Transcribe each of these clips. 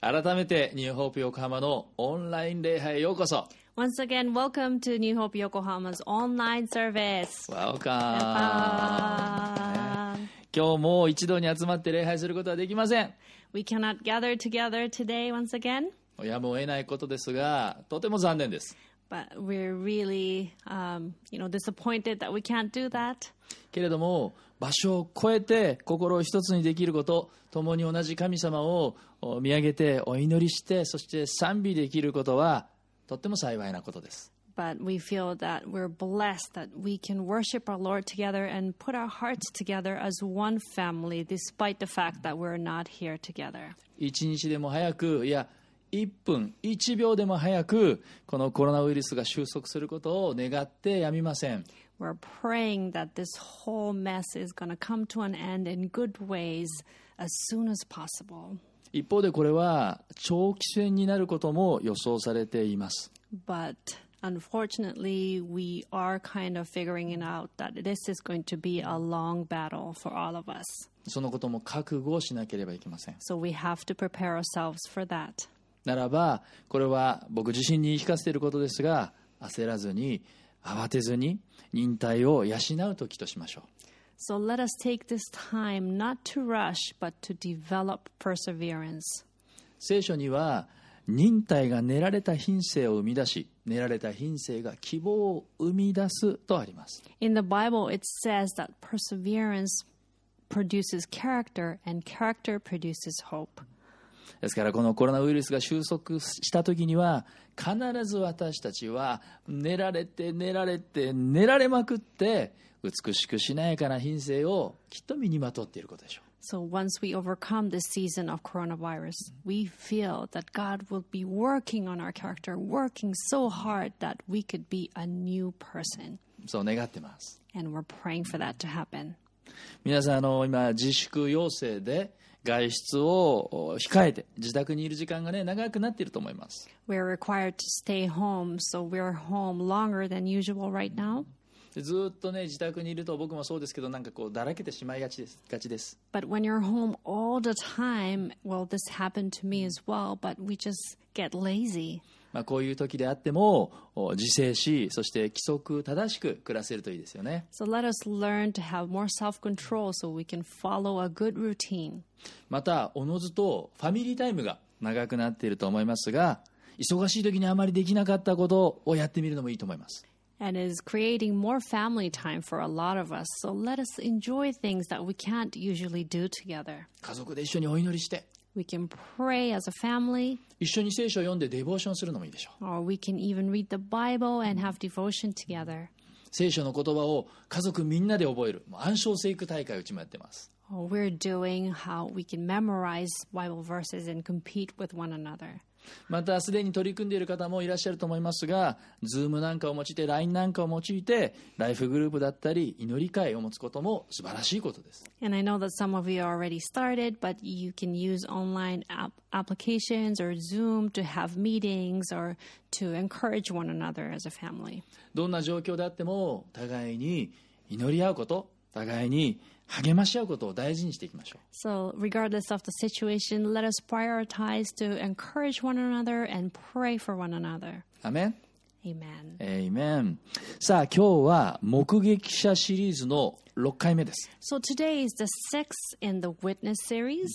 改めてニューホープ横浜のオンライン礼拝へようこそ Once again, welcome to New Hope Yokohama's online service. わおか Uh, 今日も一堂に集まって礼拝することはできません we cannot gather together today once again, やむを得ないことですがとても残念です but we're really, um, you know, disappointed that we can't do that. けれども場所を超えて心を一つにできること共に同じ神様をお見上げてお祈りしてそして賛美できることはとっても幸いなことです But we feel that we're blessed that we can worship our Lord together and put our hearts together as one family, despite the fact that we're not here together. 一日でも早くいや1分1秒でも早くこのコロナウイルスが収束することを願ってやみません We're praying that this whole mess is going to come to an end in good ways as soon as possible. 一方でこれは長期戦になることも予想されています But unfortunately, we are kind of figuring it out that this is going to be a long battle for all of us. そのことも覚悟をしなければいけません So we have to prepare ourselves for that. ならばこれは僕自身に言い聞かせていることですが焦らずに慌てずに忍耐を養う時としましょう So let us take this time not to rush, but to develop perseverance. 聖書には忍耐が練られた品性を生み出し練られた品性が希望を生み出すとあります In the Bible, it says that perseverance produces character, and character produces hope. ですからこのコロナウイルスが収束した時には必ず私たちは練られて練られて練られまくって美しくしなやかな品性をきっと身にまとっていることでしょう So once we overcome this season of coronavirus, we feel that God will be working on our character, working so hard that we could be a new person. そう願ってます And we're praying for that to happen. 皆さんあの今自粛要請で外出をお控えて自宅にいる時間がね長くなっていると思います We're required to stay home, so we're home longer than usual right now. でずっとね自宅にいると僕もそうですけどなんかこうだらけてしまいがちですがちです But when you're home all the time, well, this happened to me as well, but we just get lazy. まあ、こういう時であってもお自制しそして規則正しく暮らせるといいですよね So let us learn to have more self control so we can follow a good routine. またおのずとファミリータイムが長くなっていると思いますが忙しい時にあまりできなかったことをやってみるのもいいと思います and is creating more family time for a lot of us. So let us enjoy things that we can't usually do together. 家族で一緒にお祈りして一緒に聖書を読んでデボーションするのもいいでしょう。聖書の言葉を家族みんなで覚える。暗唱聖句大会をうちもやってます。We're doing how we can memorize Bible verses and compete with one another. またすでに取り組んでいる方もいらっしゃると思いますが Zoom なんかを用いて LINE なんかを用いてライフグループだったり祈り会を持つことも素晴らしいことです And I know that some of you already started, but you can use online app- applications or Zoom to have meetings or to encourage one another as a family. どんな状況であっても互いに祈り合うこと互いに励まし合うことを大事にしていきましょ So, regardless of the situation, let us prioritize to encourage one another and pray for one another. うアメン Amen. エイメンさあ今日は目撃者シリーズの6回目です So, today is the sixth in the Witness series.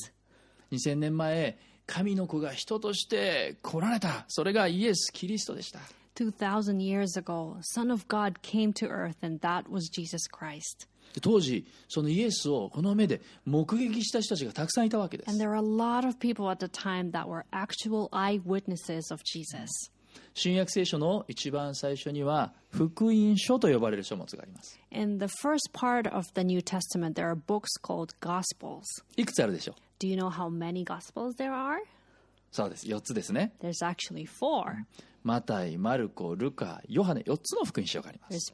2000年前神の子が人として来られたそれがイエス・キリストでした2,000 years ago, Son of God came to earth, and that was Jesus Christ. で当時、そのイエスをこの目で目撃した人たちがたくさんいたわけです。新約聖書の一番最初には福音書と呼ばれる書物があります。いくつあるでしょう？そうです。4つですね。マタイ、マルコ、ルカ、ヨハネ、4つの福音書があります。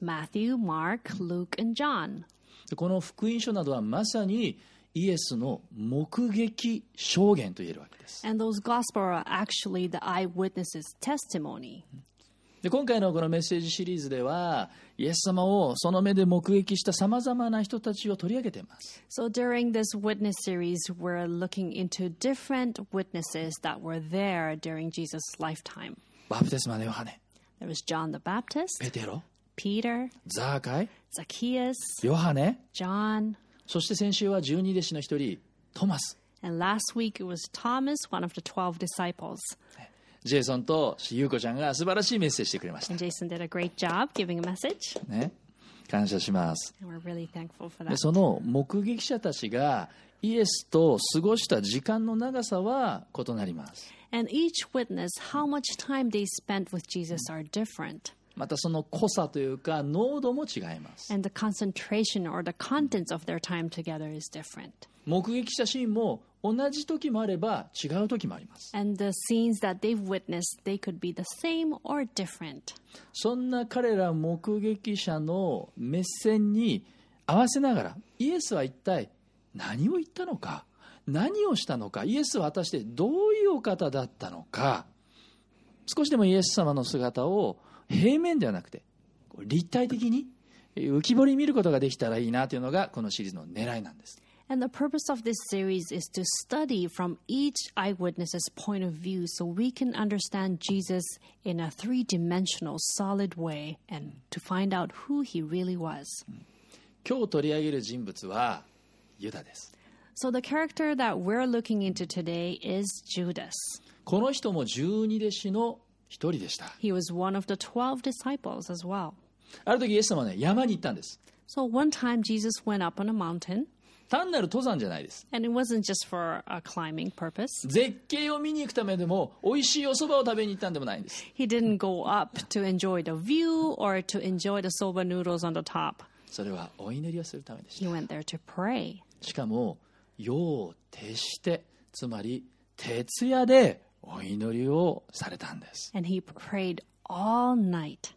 でこの福音書などはまさにイエスの目撃証言と言えるわけです And those Gospels are actually the eyewitnesses' testimony. で今回のこのメッセージシリーズではイエス様をその目で目撃したさまざまな人たちを取り上げています So during this witness series, we're looking into different witnesses that were there during Jesus' lifetime. バプテスマのヨハネ There was John the Baptist, ペテロ Peter, ザーカイ Zacchaeus, ヨハネ John, そして先週は十二弟子の一人トマス and last week it was Thomas, one of the 12 disciples. ジェイソンと優子ちゃんが素晴らしいメッセージしてくれました And Jason did a great job giving a message, ね感謝します and we're really thankful for で that. その目撃者たちがイエスと過ごした時間の長さは異なります And each witness, how much time they spent with Jesus are different. またその濃さというか濃度も違います And the concentration or the contents of their time together is different. 目撃したシーンも同じ時もあれば違う時もあります And the scenes that they've witnessed, they could be the same or different. そんな彼ら目撃者の目線に合わせながらイエスは一体何を言ったのか何をしたのかイエスは果たしてどういうお方だったのか少しでもイエス様の姿を平面ではなくて立体的にえー浮き彫りに見ることができたらいいなというのがこのシリーズの狙いなんです And the purpose of this series is to study from each eyewitness's point of view so we can understand Jesus in a three dimensional, solid way and to find out who he really was. 今日取り上げる人物はユダです So, the character that we're looking into today is Judas. この人も十二弟子の一人でした He was one of the 12 disciples as well. ある時イエス様はね山に行ったんです So, one time Jesus went up on a mountain, 単なる登山じゃないです and it wasn't just for a climbing purpose. 絶景を見に行くためでも美味しいお蕎麦を食べに行ったんでもないんです He didn't go up to enjoy the view or to enjoy the soba noodles on the top. それはお祈りをするためでし He went there to pray. たしかも夜を徹してつまり徹夜でお祈りをされたんです And he prayed all night.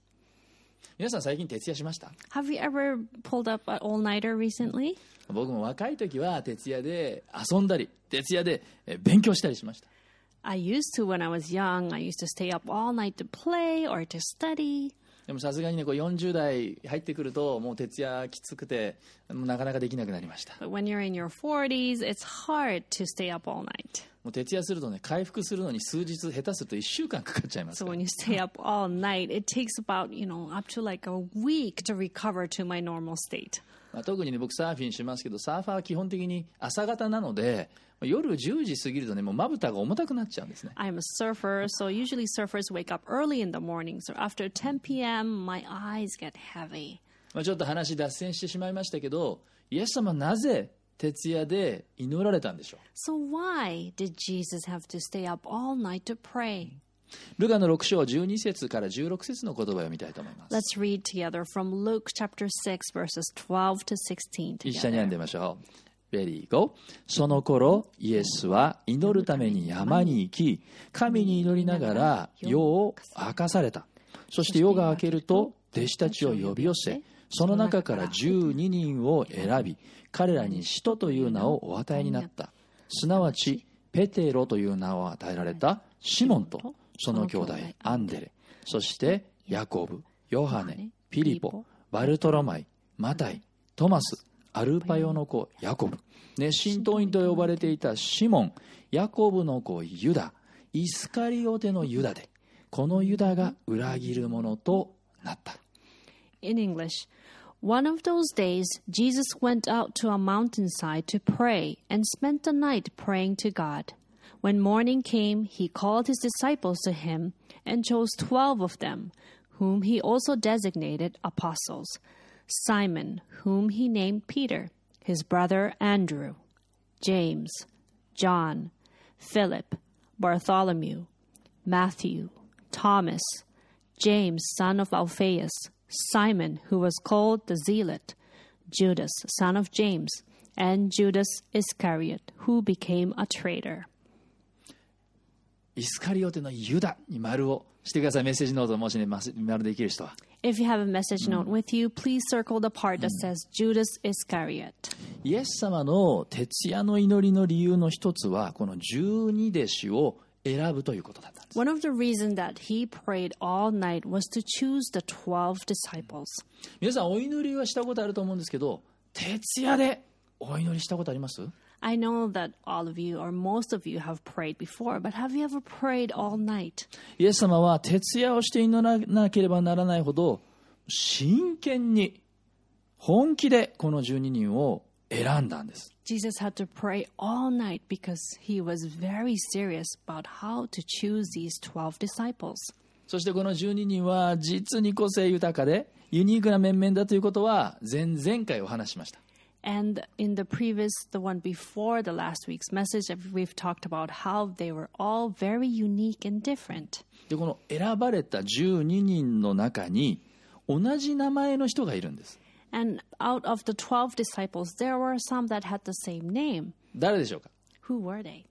皆さん最近徹夜しました Have you ever pulled up an all nighter recently? 僕も若い時は徹夜で遊んだり徹夜でえ勉強したりしました I used to when I was young. I used to stay up all night to play or to study. でもさすがにねこう40代入ってくるともう徹夜きつくてなかなかできなくなりました But when you're in your 40s, it's hard to stay up all night. もう徹夜するとね回復するのに数日下手すると1週間かかっちゃいます So when you stay up all night, it takes about, you know, up to like a week to recover to my normal state. まあ、特にね僕サーフィンしますけどサーファーは基本的に朝方なのでまあ夜10時過ぎるとねもうまぶたが重たくなっちゃうんですね I'm a surfer, so usually surfers wake up early in the morning. So after 10 p.m., my eyes get heavy. まあ、ちょっと話脱線してしまいましたけどイエス様はなぜ徹夜で祈られたんでしょ So why did Jesus have to stay up all night to pray? うルカの6章12節から16節の言葉を見たいと思います。Let's read together from Luke chapter 6, verses 12 to 16一緒に読ん together. でみましょう。レディーゴその頃イエスは祈るために山に行き神に祈りながら夜を明かされた。そして夜が明けると弟子たちを呼び寄せその中から12人を選び彼らに使徒という名をお与えになった。すなわちペテロという名を与えられたシモンとその兄弟アンデレそしてヤコブヨハネピリポバルトロマイマタイトマスアルパヨの子ヤコブ熱心党員と呼ばれていたシモンヤコブの子ユダイスカリオテのユダでこのユダが裏切る者となった In English, one of those days, Jesus went out to a mountainside to pray and spent the night praying to God. When morning came, he called his disciples to him and chose twelve of them, whom he also designated apostles. Simon, whom he named Peter, his brother Andrew, James, John, Philip, Bartholomew, Matthew, Thomas, James, son of Alphaeus, Simon, who was called the Zealot, Judas, son of James, and Judas Iscariot, who became a traitor. イスカリオテのユダに丸をしてくださいメッセージノートもしね丸できる人は If you have a message note with you, please circle the part that says Judas Iscariot. イエス様の徹夜の祈りの理由の一つはこの十二弟子を選ぶということだったんです One of the reasons that he prayed all night was to choose the 12 disciples. 皆さんお祈りはしたことあると思うんですけど徹夜でお祈りしたことあります I know that all of you, or most of you, have prayed before, but have you ever prayed all night? イエス様は徹夜をして祈らなければならないほど真剣に本気でこの12人を選んだんです Jesus had to pray all night because he was very serious about how to choose these 12 disciples. そしてこの12人は実に個性豊かでユニークな面々だということは前々回お話ししました And in the previous, the one before the last week's message, we've talked about how they were all very unique and different. でこの選ばれた12人の中に同じ名前の人がいるんです And out of the 12 disciples, there were some that had the same name. 誰でしょうか Who were they?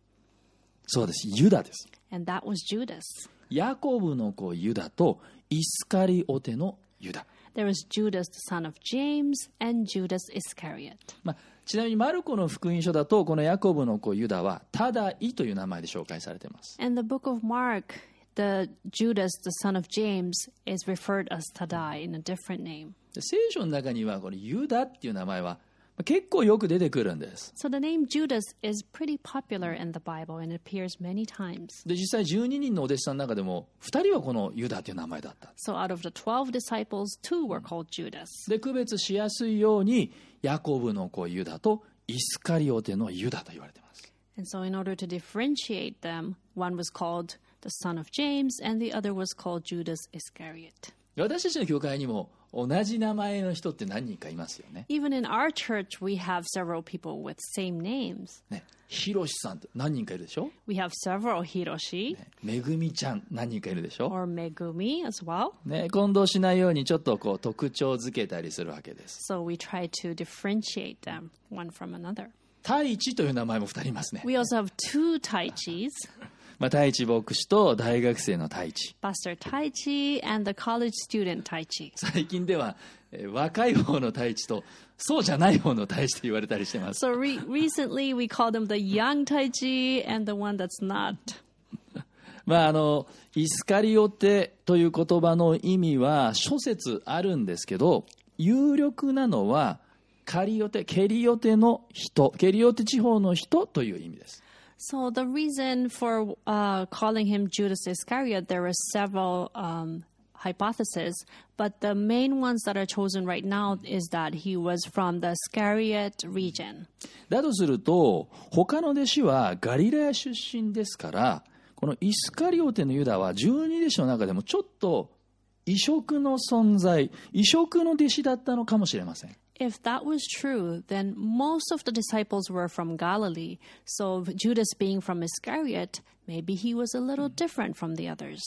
そうですユダです And that was Judas. ヤコブの子ユダとイスカリオテのユダ There was Judas, the son of James, and Judas Iscariot. まあ、ちなみにマルコの福音書だとこのヤコブの子ユダはタダイという名前で紹介されています And the book of Mark, the Judas, the son of James, is referred as Tadai in a different name. で聖書の中にはこのユダっていう名前はまあ 結構よく出てくるんです So the name Judas is pretty popular in the Bible and appears many times. で実際12人のお弟子さんの中でも2人はこのユダという名前だった So out of the 12 disciples, two were called Judas. で区別しやすいようにヤコブの子ユダとイスカリオテのユダと言われています And so in order to differentiate them, one was called the son of James and the other was called Judas Iscariot. 私たちの教会にも同じ名前の人って何人かいますよね。Even in our church, we have several people with same names. ね、ひろしさんって何人かいるでしょ We have several Hiroshi めぐみちゃん何人かいるでしょ or Megumi as well. ね、混同しないようにちょっとこう特徴づけたりするわけです。So we try to differentiate them one from another. 太一という名前も2人いますね。We also have two Tai Chis, まあ、太一牧師と大学生の太一。Pastor Tai Chi and the college student Tai Chi. 最近では、えー若い方の太一とそうじゃない方の太一と言われたりしてます。So re- recently we call them the young Tai Chi and the one that's not. まあ、あのイスカリオテという言葉の意味は諸説あるんですけど有力なのはカリオテケリオテの人ケリオテ地方の人という意味です So the reason for uh, calling him Judas Iscariot, there were several um, hypotheses, but the main ones that are chosen right now is that he was from the Iscariot region. だとすると他の弟子はガリラヤ出身ですからこのイスカリオテのユダは十二弟子の中でもちょっと異色の存在異色の弟子だったのかもしれません If that was true, then most of the disciples were from Galilee. So Judas being from Iscariot, maybe he was a little different from the others.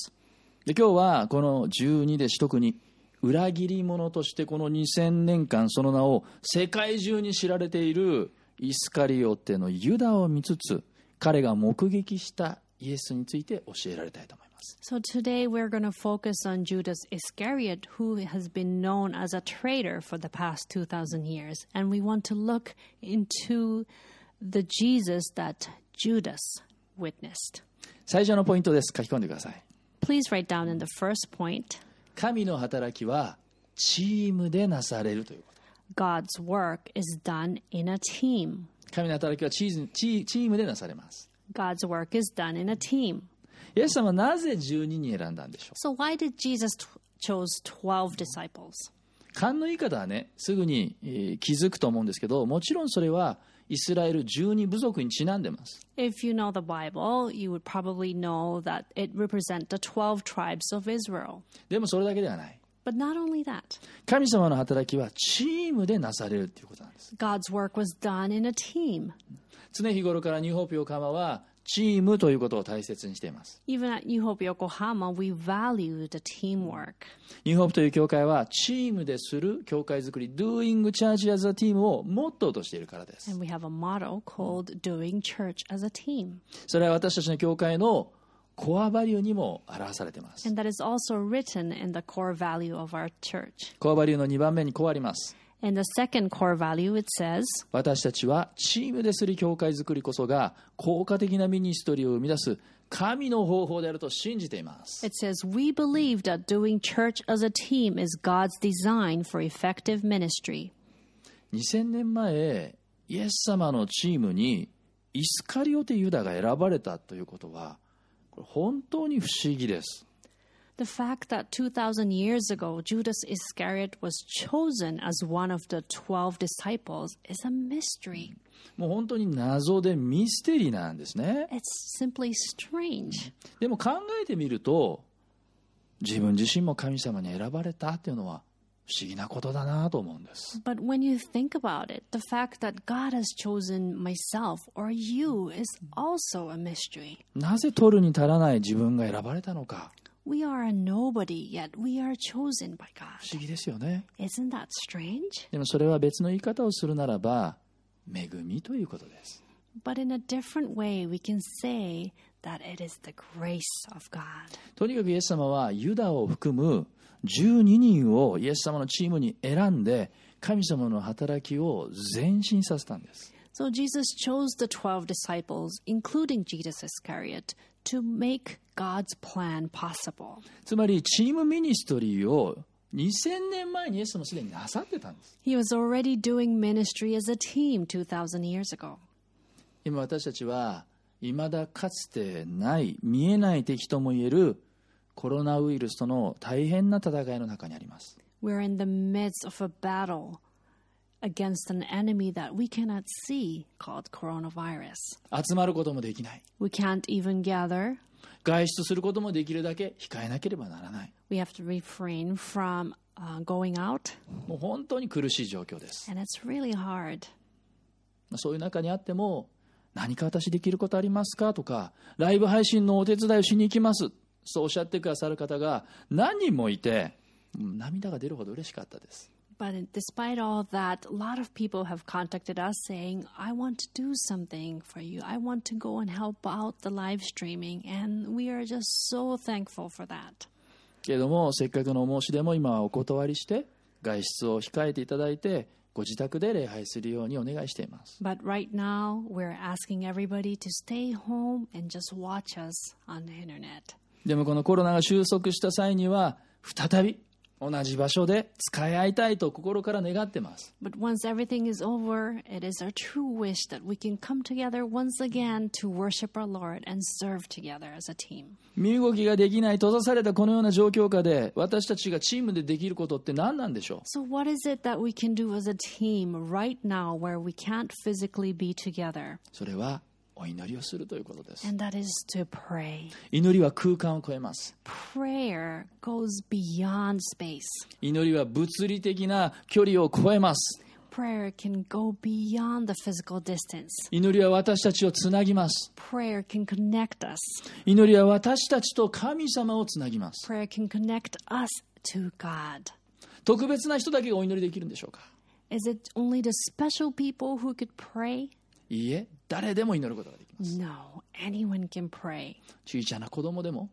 で今日はこの十二弟子特に裏切り者としてこの2000年間その名を世界中に知られているイスカリオテのユダを見つつ彼が目撃したイエスについて教えられたいと思います So today we're going to focus on Judas Iscariot, who has been known as a traitor for the past 2,000 years. And we want to look into the Jesus that Judas witnessed. 最初のポイントです書き込んでください Please write down in the first point 神の働きはチームでなされるということ God's work is done in a team. 神の働きはチーズチチームでなされます God's work is done in a team. イエス様はなぜ12人選んだんでしょう So why did Jesus chose 12 disciples? 勘のいい方はねすぐに、えー気づくと思うんですけどもちろんそれはイスラエル12部族にちなんでます If you know the Bible, you would probably know that it represents the 12 tribes of Israel. でもそれだけではない But not only that, 神様の働きはチームでなされるということなんです God's work was done in a team. 常日頃からニューホープ横浜はチームということを大切にしています Even at New Hope Yokohama, we value the teamwork. ニューホープという教会はチームでする教会づくり Doing Church as a Team をモットーとしているからです And we have a motto called Doing Church as a Team. それは私たちの教会のコアバリューにも表されています And that is also written in the core value of our church. コアバリューの2番目にこうあります In the second core value, it says, 私たちはチームでする教会づくりこそが効果的なミニストリーを生み出す神の方法であると信じています。It says, We believe that doing church as a team is God's design for effective ministry. 2000年前、イエス様のチームにイスカリオテ・ユダが選ばれたということは、これ本当に不思議です。The fact that 2,000 years ago Judas Iscariot was chosen as one of the 12 disciples is a mystery. もう本当に謎でミステリーなんですね。It's simply strange. でも考えてみると、自分自身も神様に選ばれたっていうのは不思議なことだなと思うんです。But when you think about it, the fact that God has chosen myself or you is also a mystery. なぜ取るに足らない自分が選ばれたのか、We are a nobody, yet we are chosen by 不 God. 思議ですよね。Isn't that strange? でもそれは別の言い方をするならば、恵みということです。But in a different way, we can say that it is the grace of God. とにかくイエス様はユダを含む12人をイエス様のチームに選んで神様の働きを前進させたんです。So Jesus chose the 12 disciples, including Judas Iscariot, to make God's plan possible. つまりチームミニストリーを2000年前にイエス様すでになさってたんです。He was already doing ministry as a team 2,000 years ago. 今私たちは未だかつてない見えない敵ともいえるコロナウイルスとの大変な戦いの中にあります。We're in the midst of a battle against an enemy that we cannot see called coronavirus. 集まることもできない。We can't even gather. 外出することもできるだけ控えなければならない。We have to refrain from uh, going out, もう本当に苦しい状況です。and it's really hard. そういう中にあっても、何か私できることありますか？とか、ライブ配信のお手伝いをしに行きます。そうおっしゃってくださる方が何人もいて、うん涙が出るほど嬉しかったです。But despite all that, a lot of people have contacted us saying, I want to do something for you. I want to go and help out the live streaming. And we are just so thankful for that. けれども、せっかくのお申し出も今はお断りして、外出を控えていただいて、ご自宅で礼拝するようにお願いしています。But right now, we're asking everybody to stay home and just watch us on the internet. でもこのコロナが収束した際には、再び同じ場所で使い合いたいと心から願ってます。But once everything is over, it is our true wish that we can come together once again to worship our Lord and serve together as a team. 身動きができない閉ざされたこのような状況下で私たちがチームでできることって何なんでしょ So, what is it that we can do as a team right now where we can't physically be together? うそれはお祈りをするということです And that is to pray. 祈りは空間を超えます Prayer goes beyond space. 祈りは物理的な距離を超えます Prayer can go beyond the physical distance. 祈りは私たちをつなぎます Prayer can connect us. 祈りは私たちと神様をつなぎます Prayer can connect us to God. 特別な人だけがお祈りできるんでしょうか Is it only the special people who could pray? いいえ誰でも祈ることができます No, anyone can pray. 小さな子供でも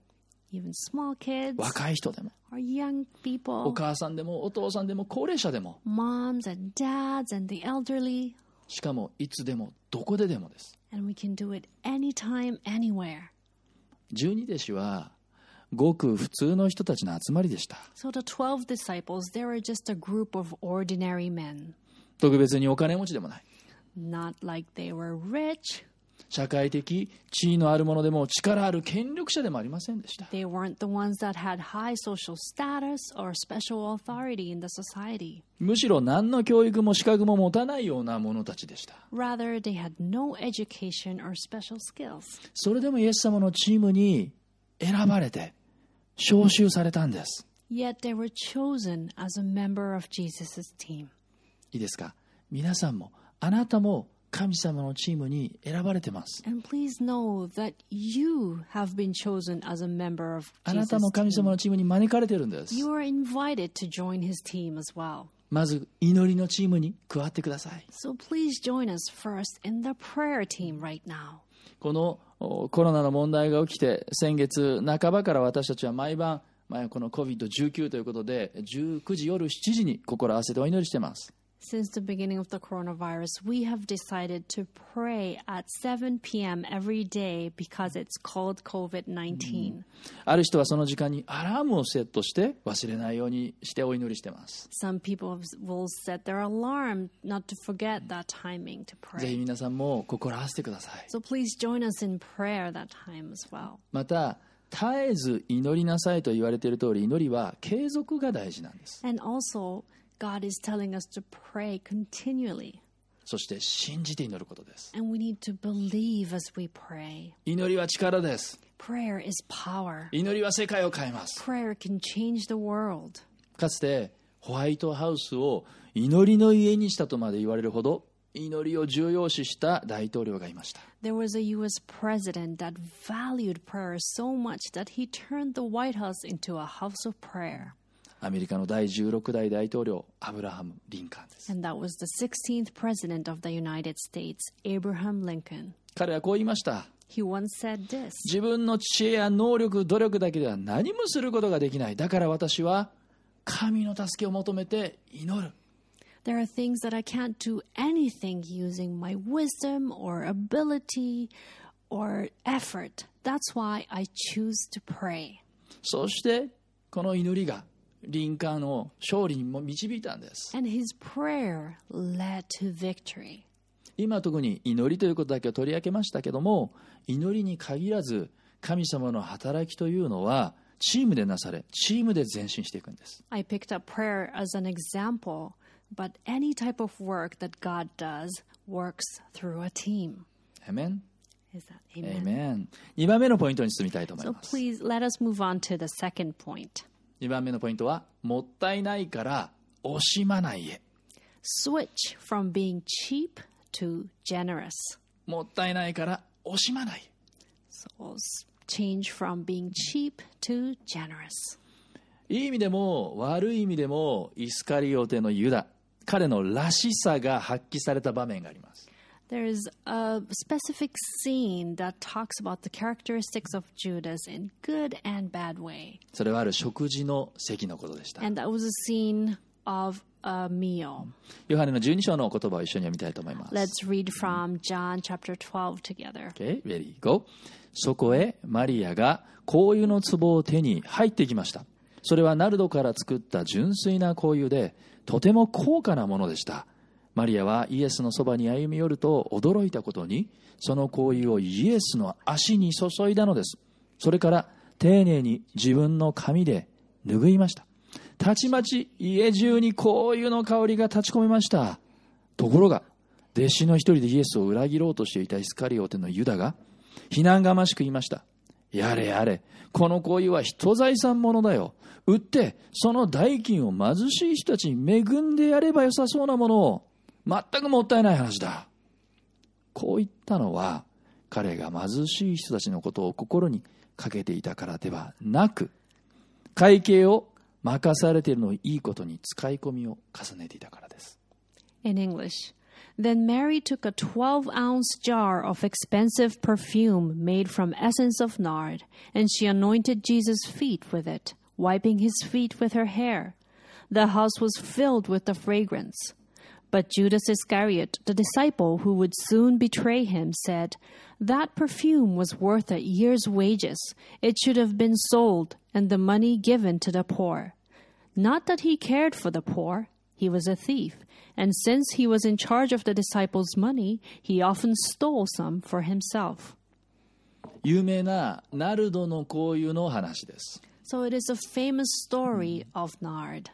Even small kids 若い人でも or young お people, 母さんでもお父さんでも高齢者でも moms and dads and the elderly. しかもいつでもどこででもです And we can do it anytime, anywhere. 十二弟子はごく普通の人たちの集まりでした So the 12 disciples, they were just a group of ordinary men. 特別にお金持ちでもない Not like they were rich. 社会的地位のあるものでも力ある権力者でもありませんでした They weren't the ones that had high social status or special authority in the society. むしろ何の教育も資格も持たないような者たちでした Rather, they had no education or special skills. それでもイエス様のチームに選ばれて招集されたんです Yet they were chosen as a member of Jesus' team. いいですか皆さんもあなたも神様のチームに選ばれてます。あなたも神様のチームに招かれてるんです。まず、祈りのチームに加わってください。このコロナの問題が起きて、先月半ばから私たちは毎晩、この COVID-19 ということで、19時夜7時に心合わせてお祈りしてます。Since the beginning of the coronavirus, we have decided to pray at 7 p.m. every day because it's called COVID 19. ある人はその時間にアラームをセットして忘れないようにしてお祈りしてます。Some people will set their alarm not to forget that timing to ぜひ pray. 皆さんも心合わせてください。So please join us in prayer that time as well. また、絶えず祈りなさいと言われている通り、祈りは継続が大事なんです。And also, God is telling us to pray continually. そして信じて祈ることです。And we need to believe as we pray. 祈りは力です。Prayer is power. 祈りは世界を変えます。Prayer can change the world. かつてホワイトハウスを祈りの家にしたとまで言われるほど祈りを重要視した大統領がいました。There was a US president that valued prayer so much that he turned the White House into a house of prayer. アメリカの第16代大統領アブラハム・リンカーンです。And that was the 16th president of the United States, Abraham Lincoln. 彼はこう言いました。He once said this 自分の知恵や能力、努力だけでは何もすることができない。だから私は神の助けを求めて祈る。There are things that I can't do anything using my wisdom or ability or effort. That's why I choose to pray. そしてこの祈りがリンカーンを勝利にも導いたんです。And his prayer led to victory. 今特に祈りということだけを取り上げましたけども祈りに限らず神様の働きというのはチームでなされチームで前進していくんです I picked up prayer as an example, but any type of work that God does works through a team. アメン Is that エ amen? イメン2番目のポイントに進みたいと思い So ます please let us move on to the second point. 2番目のポイントはもったいないから惜しまないへ Switch from being cheap to generous. もったいないから惜しまない So change from being cheap to generous. いい意味でも悪い意味でもイスカリオテのユダ彼のらしさが発揮された場面があります There's a specific scene that talks about the characteristics of Judas in good and bad way. それはある食事の席のことでした And that was a scene of a meal. ヨハネの12章の言葉を一緒に読みたいと思います Let's read from John chapter 12 together. Okay, ready, go. そこへマリアが香油の壺を手に入ってきました。それはナルドから作った純粋な香油で、とても高価なものでした。マリアはイエスのそばに歩み寄ると驚いたことに、その香油をイエスの足に注いだのです。それから丁寧に自分の髪で拭いました。たちまち家中に香油の香りが立ち込めました。ところが、弟子の一人でイエスを裏切ろうとしていたイスカリオテのユダが、非難がましく言いました。やれやれ、この行為は人財産ものだよ。売って、その代金を貧しい人たちに恵んでやればよさそうなものを、全くもったいない話だ。こう言ったのは、彼が貧しい人たちのことを心にかけていたからではなく、会計を任されているのをいいことに使い込みを重ねていたからです。In English. Then Mary took a 12 ounce jar of expensive perfume made from essence of nard, and she anointed Jesus' feet with it, wiping his feet with her hair. The house was filled with the fragrance. But Judas Iscariot, the disciple who would soon betray him, said, That perfume was worth a year's wages. It should have been sold and the money given to the poor. Not that he cared for the poor, he was a thief, and since he was in charge of the disciples' money, he often stole some for himself. 有名なナルドの香油の話です。 So it is a famous story of Nard.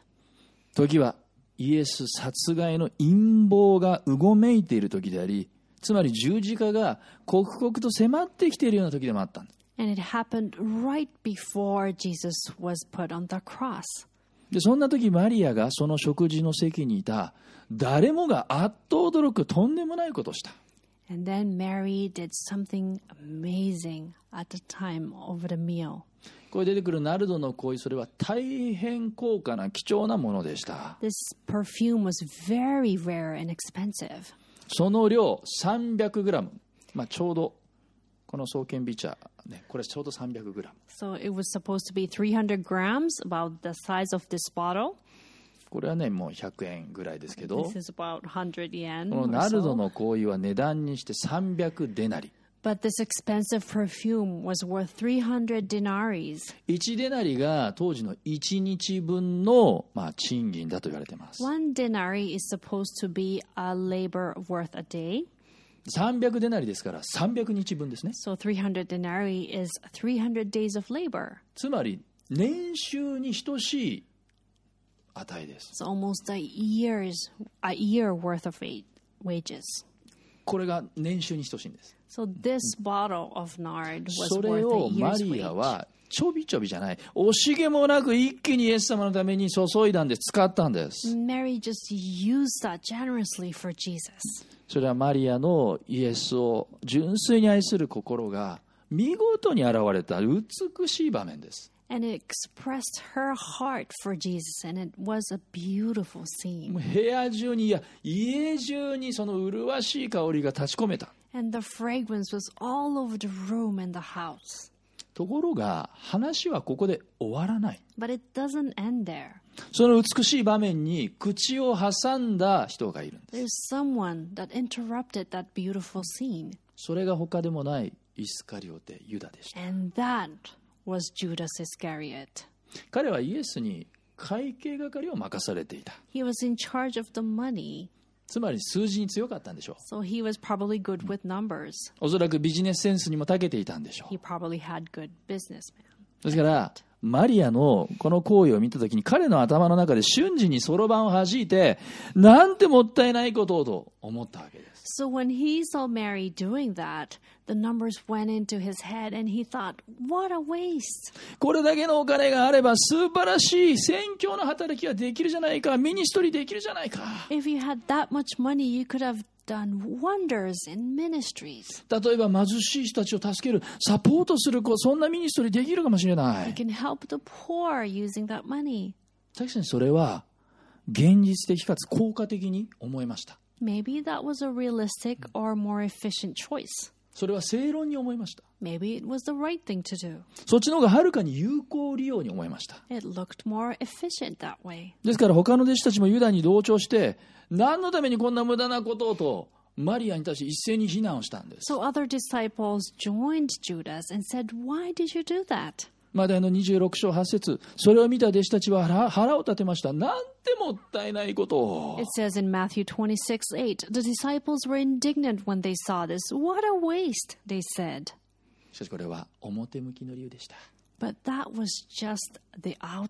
時は イエス殺害の陰謀がうごめいている時でありつまり十字架が刻々と迫ってきているような時でもあったんです And it happened right before Jesus was put on the cross. でそんな時マリアがその食事の席にいた誰もがあっと驚くとんでもないことをした And then Mary did something amazing at the time over the meal. ここ出てくるナルドの香油それは大変高価な貴重なものでした。その量300グラム。まあ、ちょうどこの創建ビーチャー、これちょうど300グラム。これはねもう100円ぐらいですけど、このナルドの香油は値段にして300デナリ。But this expensive perfume was worth 300 denaries. 1デナリが当時の1日分の、まあ、賃金だと言われています One denarii is supposed to be a labor worth a day. 300デナリですから300日分ですね So 300 denarii is 300 days of labor. つまり年収に等しい値です It's almost a year's a year worth of wa- wages. これが年収に等しいんです So this bottle of nard was それをマリア.はちょびちょびじゃない惜しげもなく一気にイエス様のために注いだんです使ったんです Mary just used that generously for Jesus. それはマリアのイエスを純粋に愛する心が見事に現れた美しい場面です And expressed her heart for Jesus, and it was a beautiful scene. もう部屋中にいや家中にその麗しい香りが立ち込めた And the fragrance was all over the room and the house. ところが話はここで終わらない But it doesn't end there. その美しい場面に口を挟んだ人がいるんです There's someone that interrupted that beautiful scene, それが他でもないイスカリオテユダでした and that was Judas Iscariot. 彼はイエスに会計係を任されていた He was in charge of the money, つまり数字に強かったんでしょう so he was probably good with numbers. おそらくビジネスセンスにも長けていたんでしょう He probably had good businessmen. ですからマリアのこの行為を見た時に彼の頭の中で瞬時にそろばんを弾いてなんてもったいないことをと思ったわけです So when he saw Mary doing that, the numbers went into his head, and he thought, What a waste! これだけのお金があれば素晴らしい宣教の働きができるじゃないか ministry できるじゃないか If you had that much money, you could have done wonders in ministries. 例えば貧しい人たちを助けるサポートするそんな ministry できるかもしれない can help the poor using that money. 確かにそれは現実的かつ効果的に思いました Maybe that was a realistic or more efficient choice. それは正論に思いました Maybe it was the right thing to do. そっちの方がはるかに有効利用に思いました It looked more efficient that way. ですから他の弟子たちもユダに同調して何のためにこんな無駄なことをとマリアに対して一斉に非難をしたんです So other disciples joined Judas and said, Why did you do that? マタイの26章8節それを見た弟子たちは腹腹を立てましたなんてもったいないことを It says in Matthew 26 8, the disciples were indignant when they saw this. What a waste, they said. しかしこれは表向きの理由でした But that was just the outside.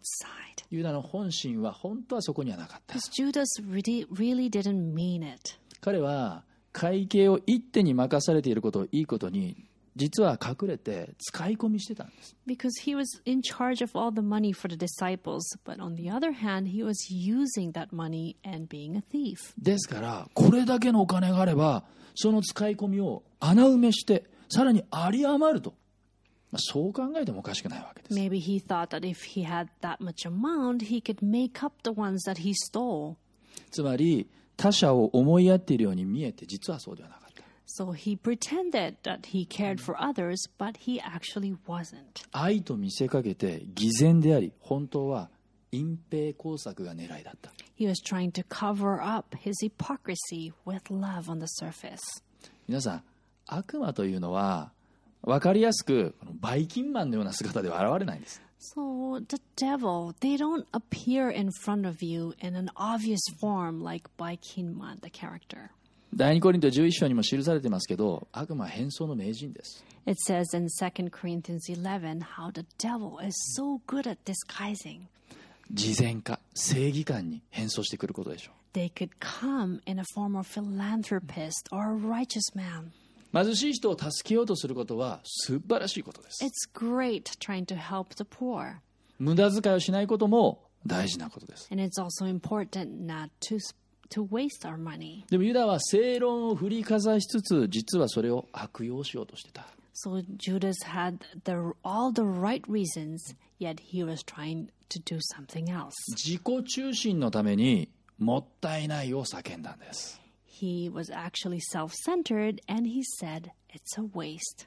ユダの本心は本当はそこにはなかった Judas really, really didn't mean it. 彼は会計を一手に任されていることをいいことに実は隠れて使い込みしてたんです Because he was in charge of all the money for the disciples, but on the other hand, he was using that money and being a thief. ですからこれだけのお金があればその使い込みを穴埋めしてさらに有り余ると、まあ、そう考えてもおかしくないわけです Maybe he thought that if he had that much amount, he could make up the ones that he stole. つまり他者を思いやっているように見えて実はそうではなかった So he pretended that he cared for others, but he actually wasn't. 愛と見せかけて偽善であり本当は隠蔽工作が狙いだった He was trying to cover up his hypocrisy with love on the surface. 皆さん悪魔というのは分かりやすくバイキンマンのような姿では現れないんです So the devil, they don't appear in front of you in an obvious form like Baikinman, the character. 第2コリント11章にも記されてますけど悪魔は変装の名人です It says in 2 Corinthians 11 how the devil is so good at disguising. 慈善家正義感に変装してくることでしょ They could come in a form of philanthropist or a righteous man. う貧しい人を助けようとすることは素晴らしいことです It's great trying to help the poor. 無駄遣いをしないことも大事なことです And it's also important not to, to waste our money. でもユダは正論を振りかざしつつ実はそれを悪用しようとしてた So Judas had the, all the right reasons, yet he was trying to do something else. 自己中心のためにもったいないを叫んだんです He was actually self centered and he said, It's a waste.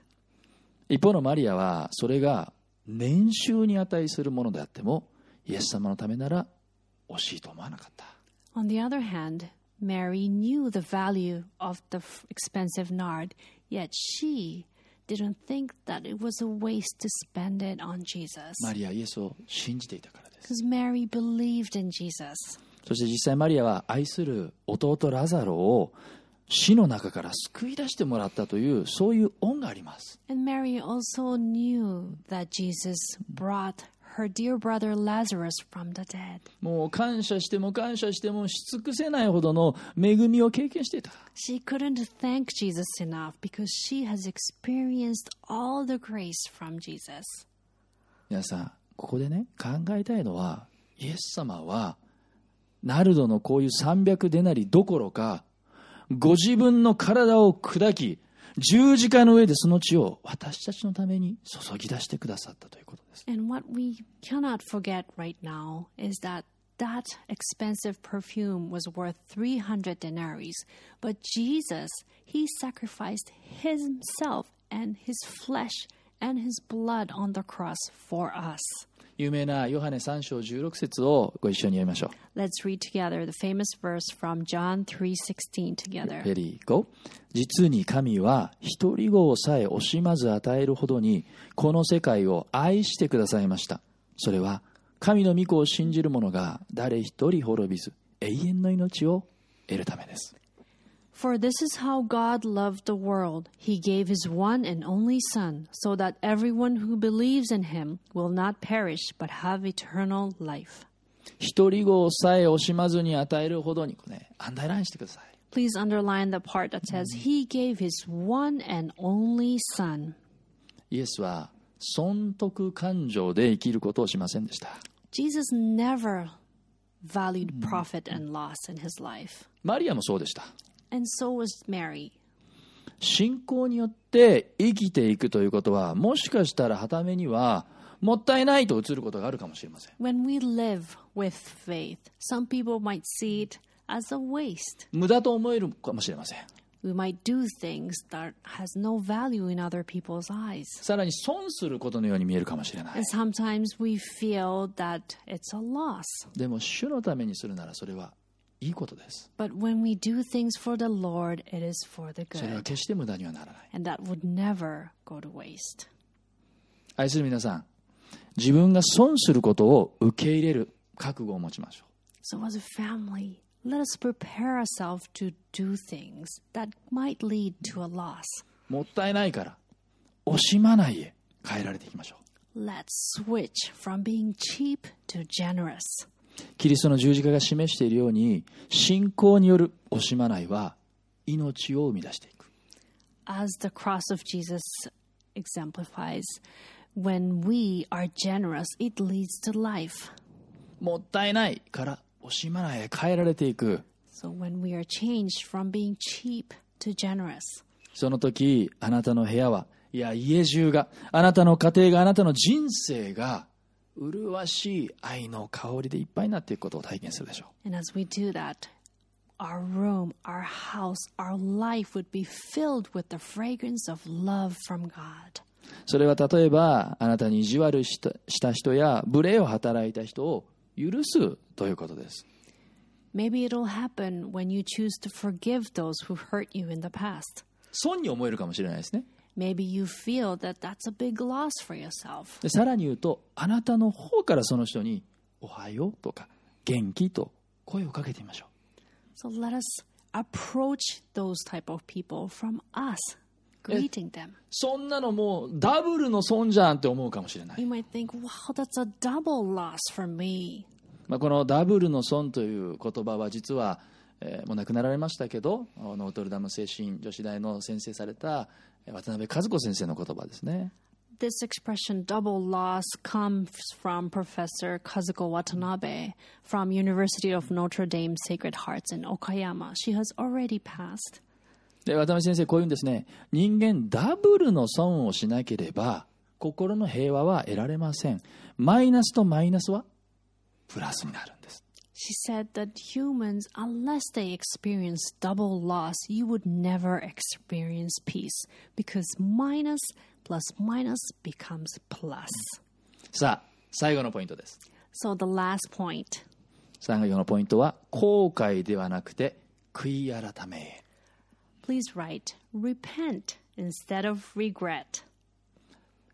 一方のマリアはそれが年収に値するものであってもイエス様のためなら 惜しいと思わなかった。 On the other hand, Mary knew the value of the f- expensive nard, yet she didn't think that it was a waste to spend it on Jesus. マリアはイエスを信じていたからです。 Because Mary believed in Jesus. そして実際マリアは愛する弟ラザロを死の中から救い出してもらったというそういう恩があります。And Mary also knew that Jesus brought her dear brother Lazarus from the dead. もう感謝しても感謝してもし尽くせないほどの恵みを経験していた。She couldn't thank Jesus enough because she has experienced all the grace from Jesus. 皆さんここでね考えたいのはイエス様はナルドのこういう300デナリどころかご自分の体を砕き十字架の上でその血を私たちのために注ぎ出してくださったということです。And what we cannot forget right now is that that expensive perfume was worth 300 denaries. But Jesus, he sacrificed himself and his flesh and his blood on the cross for us. 有名なヨハネ3章16節をご一緒に読みましょう。Let's read together the famous verse from John 3:16 together. レディーゴ実に神は一人子をさえ惜しまず与えるほどにこの世界を愛してくださいましたそれは神の御子を信じる者が誰一人滅びず永遠の命を得るためです For this is how God loved the world. He gave his one and only Son, so that everyone who believes in him will not perish but have eternal life. 一人子をさえ惜しまずに与えるほどにこれねアンダーラインしてください Please underline the part that says, He gave his one and only Son. イエスは損得感情で生きることをしませんでした Jesus never valued profit and loss in his life. マリアもそうでした And so was Mary. 信仰によって生きていくということはもしかしたらはためにはもったいないと映ることがあるかもしれません When we live with faith, some people might see it as a waste. 無駄と思えるかもしれません We might do things that has no value in other people's eyes. さらに損することのように見えるかもしれない And sometimes we feel that it's a loss. でも主のためにするならそれはいいことです But when we do things for the Lord, it is for the それは good. 決して無駄にはならない And that would never go to waste. 愛する皆さん自分が損することを受け入れる覚悟を持ちましょ So, as a family, let us prepare ourselves to do things that might lead to a loss. うもったいないから惜しまないへ変えられていきましょう Let's switch from being cheap to generous. キリストの十字架が示しているように信仰による惜しまないは命を生み出していく As the cross of Jesus exemplifies, when we are generous, it leads to life. もったいないから惜しまないへ変えられていく So, when we are changed from being cheap to generous, その時あなたの部屋はいや家中があなたの家庭があなたの人生が麗しい愛の香りでいっぱいになっていくことを体験するでしょう and as we do that, our room, our house, our life would be filled with the fragrance of love from God. それは例えばあなたに意地悪したした人や無礼を働いた人を許すということです Maybe it'll happen when you choose to forgive those who hurt you in the past. 損に思えるかもしれないですね Maybe you feel that that's a big loss for yourself. でさらに言うとあなたの方からその人に「おはよう」とか「元気」と声をかけてみましょう So let us approach those type of people from us, greeting them. そんなのもうダブルの損じゃんって思うかもしれない You might think, wow, that's a double loss for me. まあ、このダブルの損という言葉は実は、えーもう亡くなられましたけどノートルダム精神女子大の先生されたえー渡辺和子先生の言葉ですね This expression double loss comes from Professor Kazuko Watanabe from University of Notre Dame Sacred Hearts in Okayama. She has already passed. で渡辺先生こういうんですね人間ダブルの損をしなければ心の平和は得られませんマイナスとマイナスはプラスになるんです She said that humans, unless they experience double loss, you would never experience peace because minus plus minus becomes plus. さあ最後のポイントです So, the last point 参加用のポイントは後悔ではなくて悔い改めへ Please write repent instead of regret.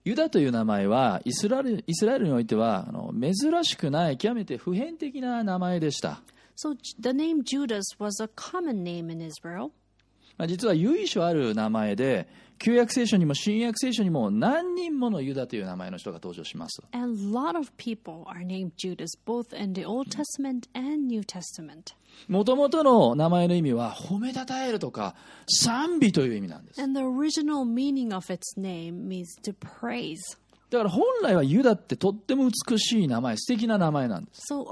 ユダという名前はイスラエルイスラエルにおいてはあの珍しくない極めて普遍的な名前でした、So the name Judas was a common name in Israel. まあ、実は由緒ある名前で旧約聖書にも新約聖書にも何人ものユダという名前の人が登場します。もともとの名前の意味は褒めたたえるとか賛美という意味なんです。だから本来はユダってとっても美しい名前、素敵な名前なんです。So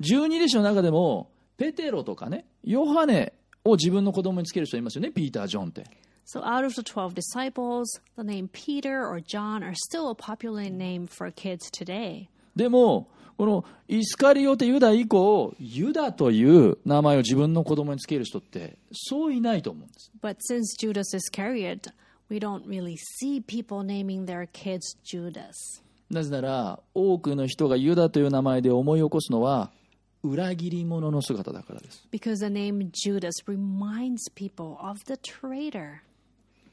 十二弟子の中でもペテロとかね、ヨハネ。を自分の子供につける人いますよねピーター・ジョンって So out of the 12 disciples, the name Peter or John are still a popular name for kids today. でもこのイスカリオテユダ以降ユダという名前を自分の子供につける人ってそういないと思うんです But since Judas Iscariot, we don't really see people naming their kids Judas. なぜなら多くの人がユダという名前で思い起こすのは裏切り者の姿だからです Because the name Judas reminds people of the traitor.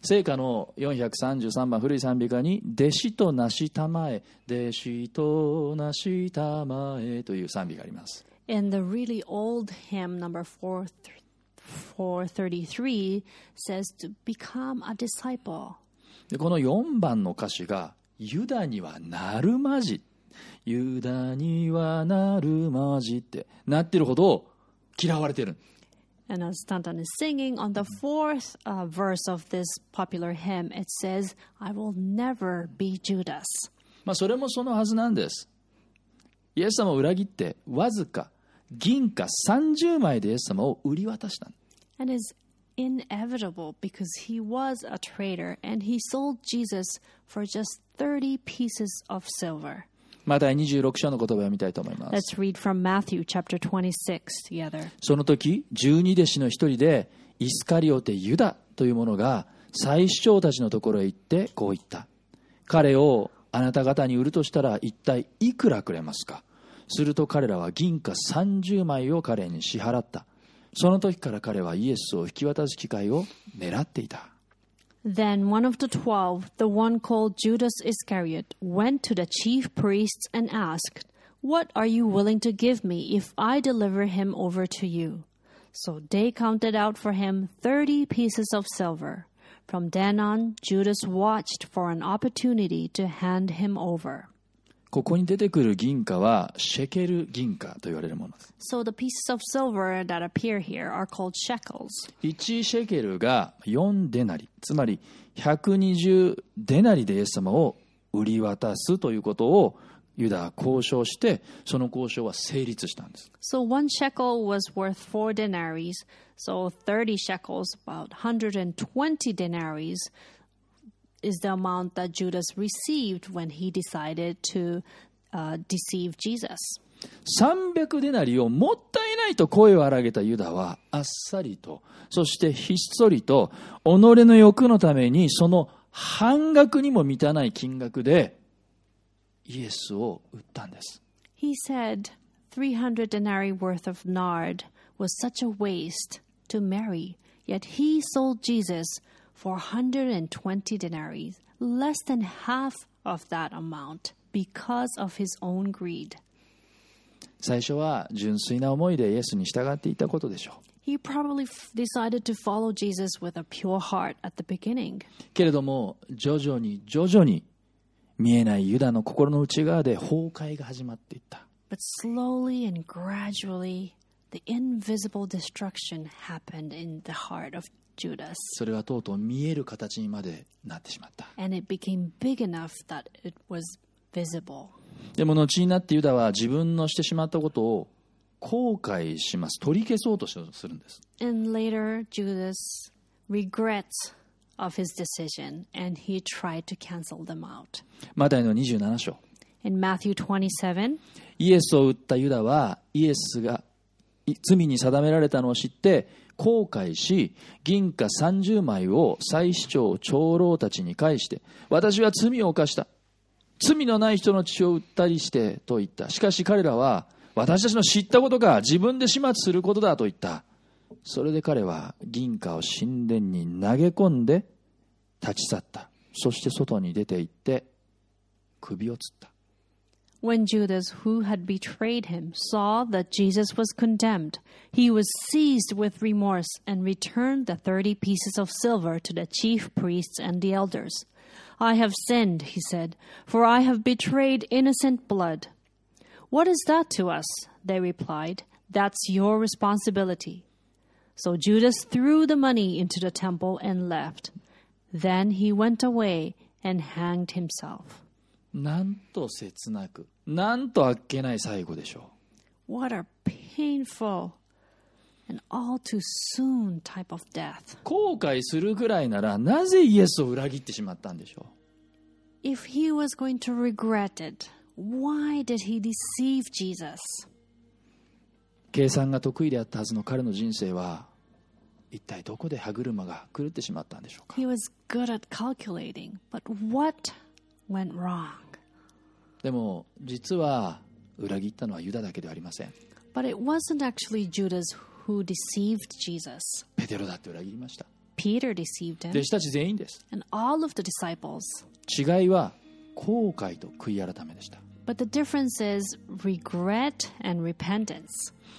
聖歌の433番古い賛美歌に「弟子となしたまえ弟子となしたまえ」という賛美があります In the really old hymn, number 4, 433, says to become a disciple. でこの4番の歌詞が「ユダにはなるまじ」「ユダにはなるまじ」ってなってるほど嫌われてる And as Stanton is singing, on the fourth uh, verse of this popular hymn, it says, I will never be Judas. まあそれもそのはずなんですイエス様を裏切ってわずか銀貨30枚でイエス様を売り渡したん And is inevitable because he was a traitor and he sold Jesus for just 30 pieces of silver. マタイ26章の言葉を読みたいと思います。Let's read from Matthew chapter 26 together. その時十二弟子の一人でイスカリオテ・ユダという者が祭司長たちのところへ行ってこう言った。彼をあなた方に売るとしたら一体いくらくれますか？すると彼らは銀貨30枚を彼に支払った。その時から彼はイエスを引き渡す機会を狙っていた Then one of the twelve, the one called Judas Iscariot, went to the chief priests and asked, What are you willing to give me if I deliver him over to you? So they counted out for him thirty pieces of silver. From then on, Judas watched for an opportunity to hand him over. ここに出てくる銀貨はシェケル銀貨と言われるものです So the pieces of silver that appear here are called shekels. 1シェケルが4デナリつまり120デナリでイエス様を売り渡すということをユダは交渉してその交渉は成立したんです So one shekel was worth four denaries. So 30 shekels, about 120 denaries, is the amount that Judas received when he decided to uh, deceive Jesus. 300デナリをもったいないと声を荒げたユダはあっさりとそしてひっそりと己の欲のためにその半額にも満たない金額でイエスを売ったんです He said 300 denarii worth of nard was such a waste to Mary, yet he sold Jesus for 120 denarii, less than half of that amount, because of his own greed. 最初は純粋な思いでイエスに従っていたことでしょう He probably f- decided to follow Jesus with a pure heart at the beginning. けれども徐々に徐々に見えないユダの心の内側で崩壊が始まっていった But slowly and gradually, the invisible destruction happened in the heart of それはとうとう見える形にまでなってしまった。でも後になってユダは自分のしてしまったことを後悔します。取り消そうとするんです。Later, マタ27章。イエスを打ったユダはイエスが罪に定められたのを知って、後悔し銀貨30枚を祭司長長老たちに返して私は罪を犯した。罪のない人の血を売ったりしてと言った。しかし彼らは私たちの知ったことが自分で始末することだと言った。それで彼は銀貨を神殿に投げ込んで立ち去った。そして外に出て行って首をつった。When Judas, who had betrayed him, saw that Jesus was condemned, he was seized with remorse and returned the thirty pieces of silver to the chief priests and the elders. I have sinned, he said, for I have betrayed innocent blood. What is that to us? They replied. That's your responsibility. So Judas threw the money into the temple and left. Then he went away and hanged himself. なんと切なく なんとあっけない最後でしょ What a painful and all too soon type of death. う後悔するぐらいならなぜイエスを裏切ってしまったんでしょ If he was going to regret it, why did he deceive Jesus? う計算が得意であったはずの彼の人生は一体どこで歯車が狂ってしまったんでしょうか He was good at calculating, but what went wrong? でも実は裏切ったのはユダだけではありません But it wasn't actually Judas who deceived Jesus. ペテロだって裏切りました Peter deceived him, 弟子たち全員です and all of the disciples. 違いは後悔と悔い改めでした But the difference is regret and repentance.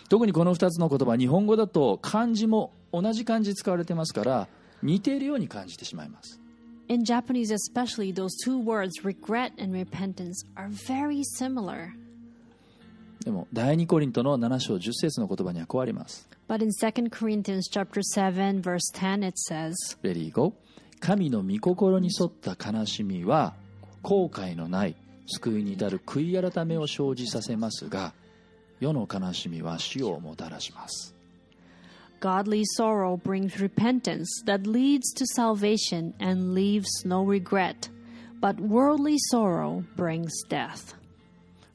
特にこの2つの言葉日本語だと漢字も同じ漢字使われてますから似ているように感じてしまいます In Japanese, especially, those two words, regret and repentance, are very similar. でも第2コリントの7章10節の言葉にはこうあります But in 2 Corinthians chapter 7 verse 10 it says, レディーゴー神の御心に沿った悲しみは後悔のない救いに至る悔い改めを生じさせますが世の悲しみは死をもたらします Godly sorrow brings repentance that leads to salvation and leaves no regret, but worldly sorrow brings death.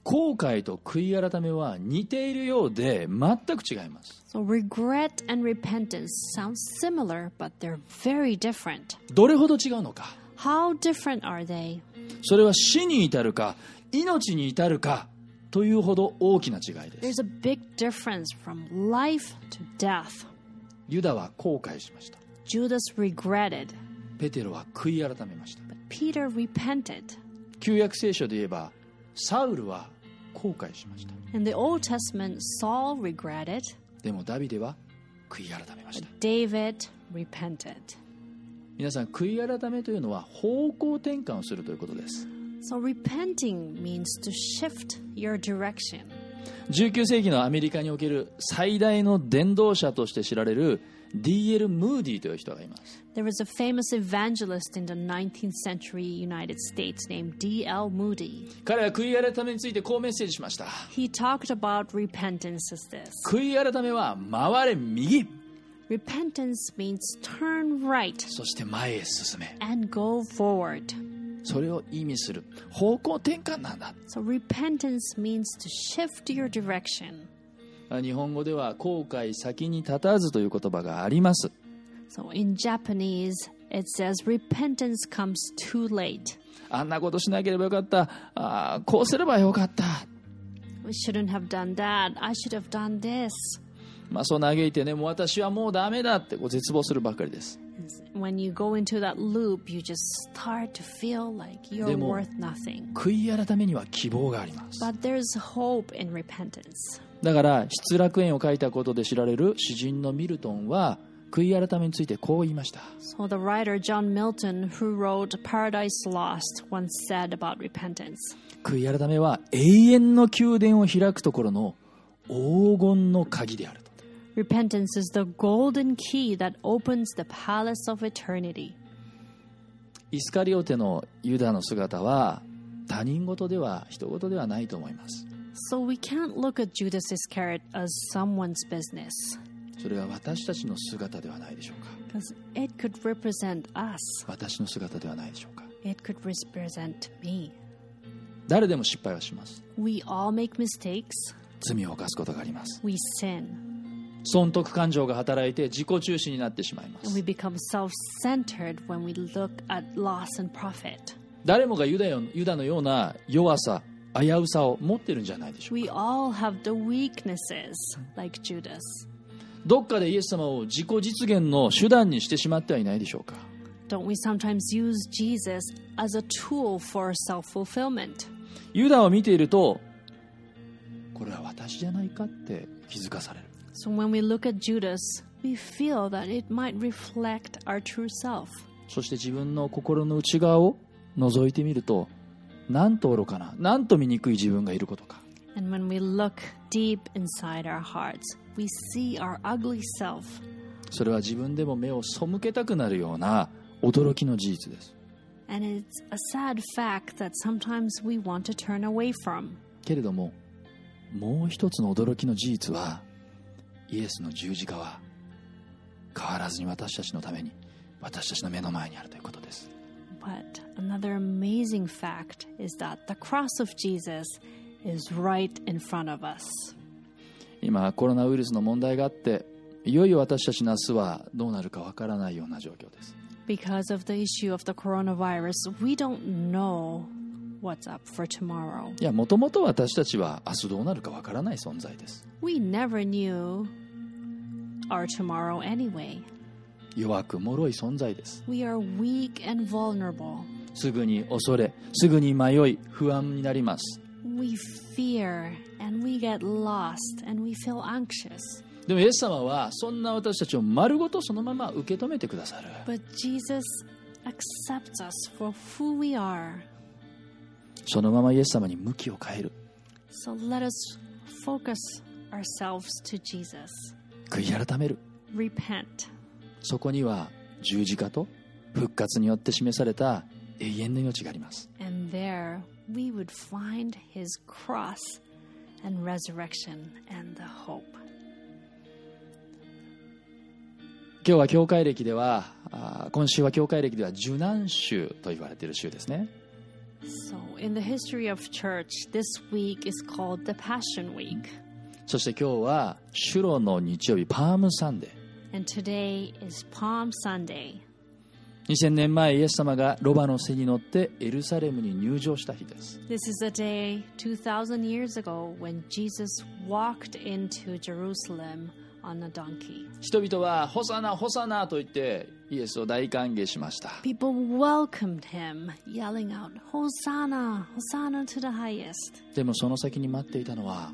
後悔と悔い改めは似ているようで全く違います So regret and repentance sound similar, but they're very different. どれほど違うのか How different are they? それは死に至るか命に至るかというほど大きな違いです There's a big difference from life to death. ユダは後悔しました Judas regretted, ペテロは悔い改めました but Peter repented. 旧約聖書で言えばサウルは後悔しました In the Old Testament, Saul regretted, でもダビデは悔い改めました David repented. 皆さん悔い改めというのは方向転換をするということです So repenting means to shift your direction. 19世紀のアメリカにおける最大の伝道者として知られる D.L. ムーディという人がいます There was a famous evangelist in the 19th century United States named D.L. Moody. 彼は悔い改めについてこうメッセージしました He talked about repentance as this 悔い改めは回れ右 Repentance means turn right そして前へ進め and go forward. それを意味する方向転換なんだ So repentance means to shift your direction. 日本語では後悔先に立たずという言葉があります So in Japanese, it says repentance comes too late. あんなことしなければよかったあーこうすればよかった We shouldn't have done that. I should have done this. まあそう嘆いてねもう私はもうダメだってこう絶望するばかりです When you go into that loop, you just start to feel like you're worth nothing. 悔い改めには希望があります But there's hope in repentance. だから失楽園を書いたことで知られる詩人のミルトンは悔い改めについてこう言いました So the writer John Milton, who wrote Paradise Lost, once said about repentance 悔い改めは永遠の宮殿を開くところの黄金の鍵であると Repentance is the golden key that opens the palace of eternity. イスカリオテのユダの姿は他人事では人事ではないと思います So we can't look at Judas Iscariot as someone's business, それは私たちの姿ではないでしょうか because it could represent us. 私の姿ではないでしょうか It could represent me. 誰でも失敗はします We all make mistakes. 罪を犯すことがあります We sin. 損得感情が働いて自己中心になってしまいます。誰もがユダ,ユダのような弱さ、危うさを持ってるんじゃないでしょうか。どっかでイエス様を自己実現の手段にしてしまってはいないでしょうか。ユダを見ていると、これは私じゃないかって気づかされる。So when we look at Judas, we feel that it might reflect our true self. そして自分の心の内側を覗いてみるとなんと愚かななんと醜い自分がいることか And when we look deep inside our hearts, we see our ugly self. それは自分でも目を背けたくなるような驚きの事実です And it's a sad fact that sometimes we want to turn away from. けれどももう一つの驚きの事実はイエスの十字架は変わらずに私たちのために私たちの目の前にあるということです But another amazing fact is that the cross of Jesus is right in front of us. 今コロナウイルスの問題があっていよいよ私たちの明日はどうなるかわからないような状況です Because of the issue of the coronavirus, we don't know what's up for tomorrow. いやもともと私たちは明日どうなるかわからない存在です We never knew our tomorrow anyway. 弱く脆い存在です We are weak and vulnerable. すぐに恐れすぐに迷い不安になります We fear and we get lost and we feel anxious. でもイエス様はそんな私たちを丸ごとそのまま受け止めてくださる But Jesus accepts us for who we are. そのままイエス様に向きを変える So let us focus ourselves to Jesus. 悔い改める Repent. そこには十字架と復活によって示された永遠の命があります And there we would find his cross and resurrection and the hope. 今日は教会歴ではあー今週は教会歴では受難週と言われている週ですね So, in the history of church, this week is called the Passion Week. そして今日は主ロの日曜日パームサンデー And today is Palm Sunday. 2000年前イエス様がロバの背に乗ってエルサレムに入場した日です This is a day 2,000 years ago when Jesus walked into Jerusalem on a donkey. 人々はホサナホサナと言ってイエスを大歓迎しました People welcomed him, yelling out, Hosanna, Hosanna to the highest. でもその先に待っていたのは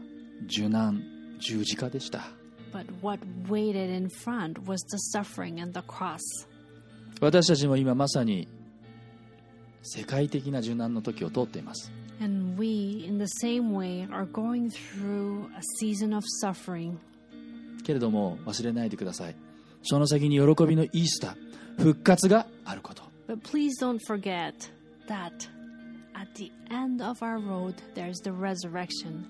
受難十字架でした But what waited in front was the suffering and the cross. 私たちも今まさに世界的な受難の時を通っています And we, in the same way, are going through a season of suffering. けれども忘れないでくださいその先に喜びのイースター復活があること But please don't forget that at the end of our road, there's the resurrection.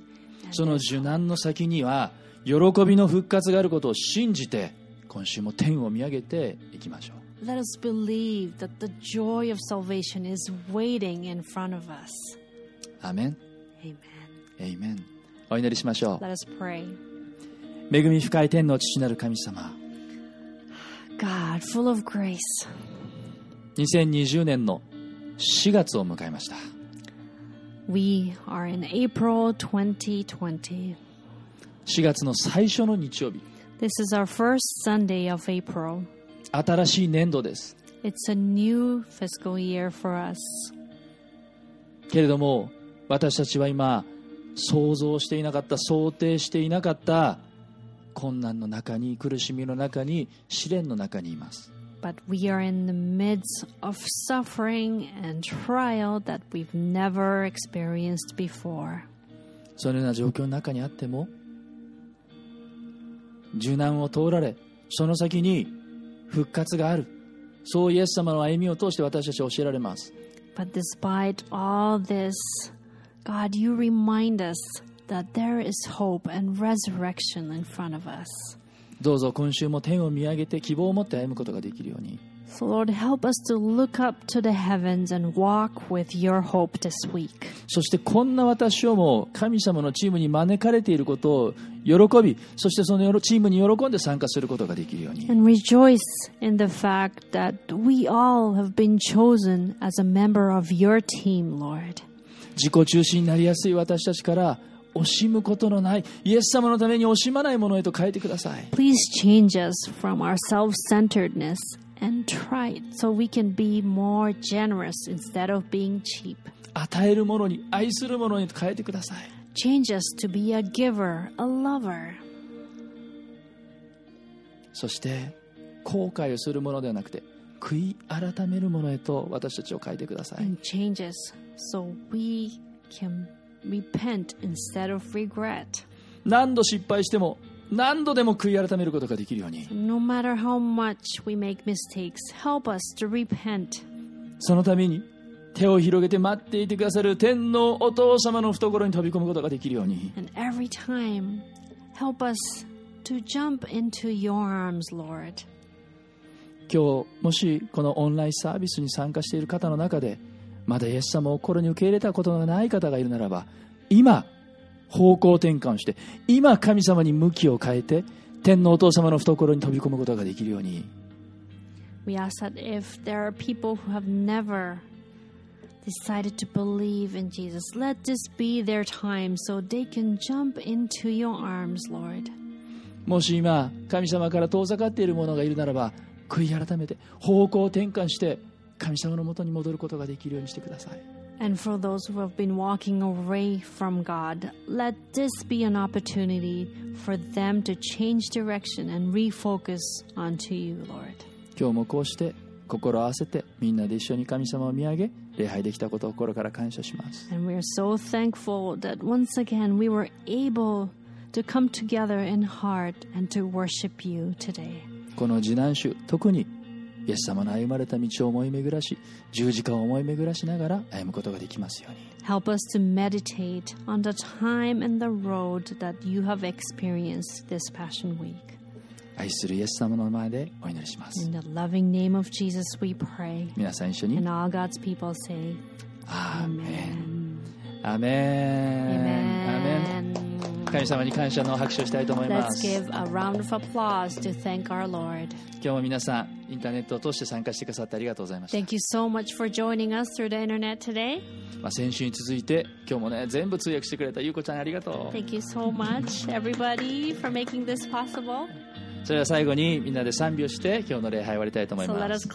その受難の先には喜びの復活があることを信じて今週も天を見上げていきましょう Let us believe that the joy of salvation is waiting in front of us. アーメン Amen. エイメンお祈りしましょ Let us pray. う恵み深い天の父なる神様 God, full of grace, 2020年の4月を迎えました we are in April 2020. 4月の最初の日曜日 This is our first Sunday of April. 新しい年度です It's a new fiscal year for us. けれども私たちは今想像していなかった想定していなかった困難の中に苦しみの中に試練の中にいます But we are in the midst of suffering and trial that we've never experienced before. そのような状況の中にあっても受難を通られその先に復活があるそうイエス様の歩みを通して私たちは教えられます But despite all this, God, you remind us that there is hope and resurrection in front of us. どうぞ今週も天を見上げて希望を持って歩むことができるように So, Lord, help us to look up to the heavens and walk with your hope this week. そしてこんな私をも神様のチームに招かれていることを喜びそしてそのチームに喜んで参加することができるように And rejoice in the fact that we all have been chosen as a member of your team, Lord. 自己中心になりやすい私たちから惜しむことのないイエス様のために惜しまないものへと変えてください Please change us from our self centeredness and try so we can be more generous instead of being cheap. 与えるものに愛するものに変えてください Change us to be a giver, a lover. そして後悔をするものではなくて悔い改めるものへと私たちを変えてください and change us so we can repent instead of regret. 何度失敗しても何度でも悔い改めることができるように No matter how much we make mistakes, help us to repent. そのために手を広げて待っていてくださる天のお父様の懐に飛び込むことができるように And every time, help us to jump into your arms, Lord. 今日もしこのオンラインサービスに参加している方の中でまだイエス様を心に受け入れたことがない方がいるならば今方向転換をして今神様に向きを変えて天のお父様の懐に飛び込むことができるように We ask that if there are people who have never decided to believe in Jesus, let this be their time so they can jump into your arms, Lord. もし今神様から遠ざかっている者がいるならば悔い改めて方向転換して神様のもとに戻ることができるようにしてください And for those who have been walking away from God, let this be an opportunity for them to change direction and refocus onto you, Lord. 今日もこうして心を合わせてみんなで一緒に神様を見上げ礼拝できたことを心から感謝します And we are so thankful that once again we were able to come together in heart and to worship you today. この次男種特にイエス様の歩まれた道を思い巡らし十字架を思い巡らしながら歩むことができますように Help us to meditate on the time and the road that you have experienced this Passion Week. 愛するイエス様の前でお祈りします In the loving name of Jesus, we pray. 皆さん一緒に And all God's people say, Amen. アーメンアーメン Amen. 神様に感謝の拍手をしたいと思います。今日も皆さんインターネットを通して参加してくださってありがとうございました。先週に続いて今日もね全部通訳してくれたゆうこちゃんありがとう。それでは最後にみんなで賛美をして今日の礼拝を終わりたいと思います、